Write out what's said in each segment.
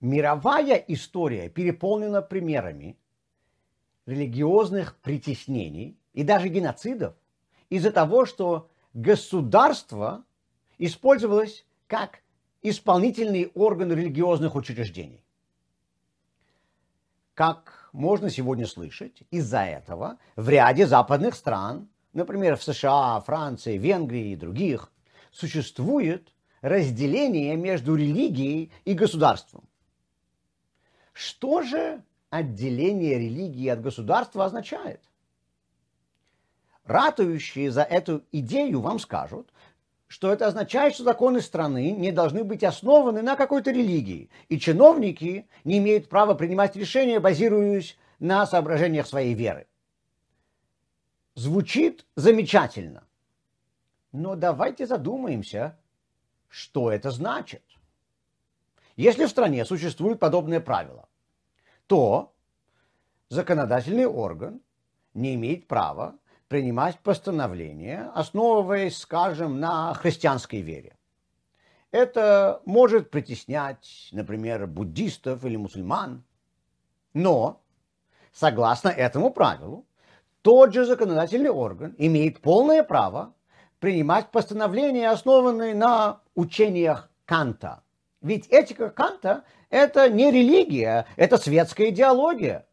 Мировая история переполнена примерами религиозных притеснений и даже геноцидов из-за того, что государство использовалось как исполнительный орган религиозных учреждений. Как можно сегодня слышать, из-за этого в ряде западных стран, например, в США, Франции, Венгрии и других, существует разделение между религией и государством. Что же отделение религии от государства означает? Ратующие за эту идею вам скажут, что это означает, что законы страны не должны быть основаны на какой-то религии, и чиновники не имеют права принимать решения, базируясь на соображениях своей веры. Звучит замечательно. Но давайте задумаемся, что это значит. Если в стране существует подобное правило, то законодательный орган не имеет права принимать постановления, основываясь, скажем, на христианской вере. Это может притеснять, например, буддистов или мусульман. Но, согласно этому правилу, тот же законодательный орган имеет полное право принимать постановления, основанные на учениях Канта. Ведь этика Канта – это не религия, это светская идеология.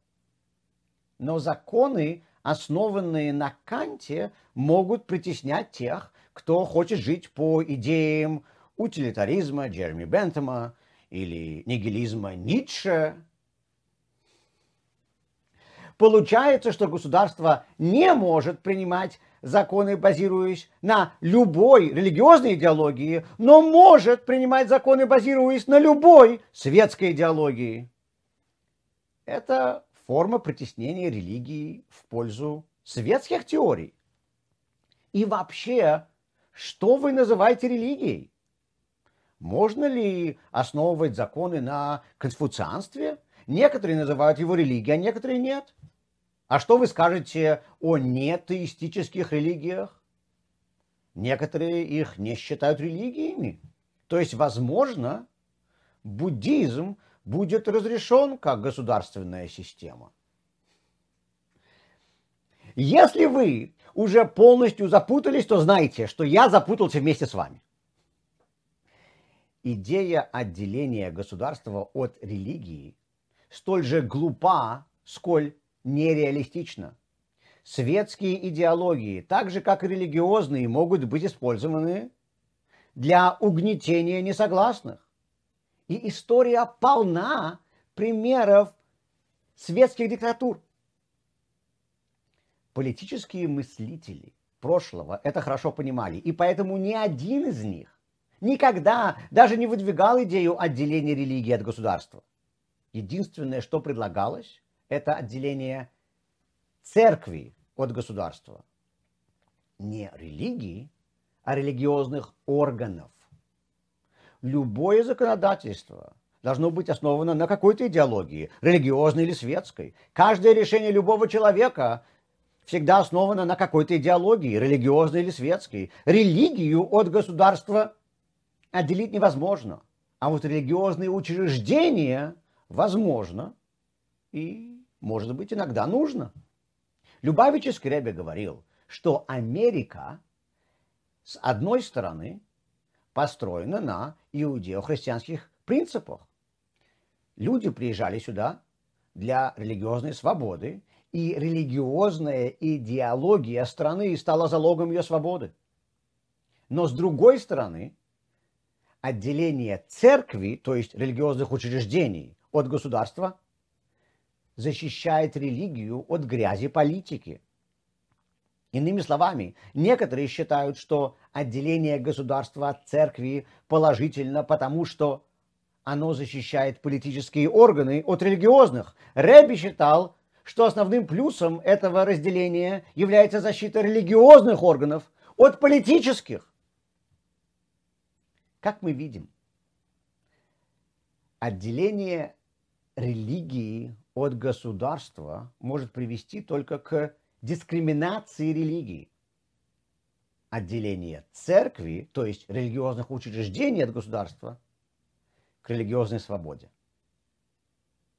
Но законы основанные на Канте, могут притеснять тех, кто хочет жить по идеям утилитаризма Джереми Бентома или нигилизма Ницше. Получается, что государство не может принимать законы, базируясь на любой религиозной идеологии, но может принимать законы, базируясь на любой светской идеологии. Это форма притеснения религии в пользу светских теорий. И вообще, что вы называете религией? Можно ли основывать законы на конфуцианстве? Некоторые называют его религией, а некоторые нет. А что вы скажете о нетеистических религиях? Некоторые их не считают религиями. То есть, возможно, буддизм будет разрешен как государственная система. Если вы уже полностью запутались, то знайте, что я запутался вместе с вами. Идея отделения государства от религии столь же глупа, сколь нереалистична. Светские идеологии, так же как и религиозные, могут быть использованы для угнетения несогласных. И история полна примеров светских диктатур. Политические мыслители прошлого это хорошо понимали, и поэтому ни один из них никогда даже не выдвигал идею отделения религии от государства. Единственное, что предлагалось, это отделение церкви от государства. Не религии, а религиозных органов любое законодательство должно быть основано на какой-то идеологии, религиозной или светской. Каждое решение любого человека всегда основано на какой-то идеологии, религиозной или светской. Религию от государства отделить невозможно. А вот религиозные учреждения возможно и, может быть, иногда нужно. Любавич Скребе говорил, что Америка с одной стороны построена на иудео-христианских принципах. Люди приезжали сюда для религиозной свободы, и религиозная идеология страны стала залогом ее свободы. Но с другой стороны, отделение церкви, то есть религиозных учреждений, от государства защищает религию от грязи политики. Иными словами, некоторые считают, что отделение государства от церкви положительно, потому что оно защищает политические органы от религиозных. Рэби считал, что основным плюсом этого разделения является защита религиозных органов от политических. Как мы видим, отделение религии от государства может привести только к дискриминации религии, отделение церкви, то есть религиозных учреждений от государства, к религиозной свободе.